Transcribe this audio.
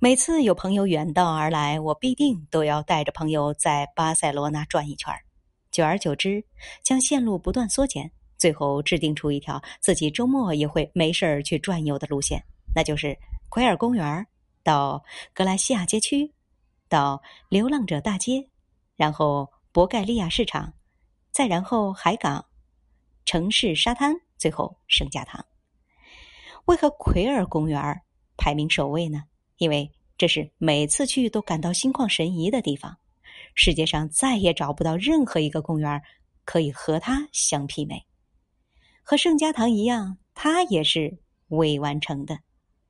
每次有朋友远道而来，我必定都要带着朋友在巴塞罗那转一圈久而久之，将线路不断缩减，最后制定出一条自己周末也会没事儿去转悠的路线，那就是奎尔公园到格莱西亚街区，到流浪者大街，然后博盖利亚市场，再然后海港、城市沙滩，最后圣家堂。为何奎尔公园排名首位呢？因为这是每次去都感到心旷神怡的地方，世界上再也找不到任何一个公园可以和它相媲美。和圣家堂一样，它也是未完成的。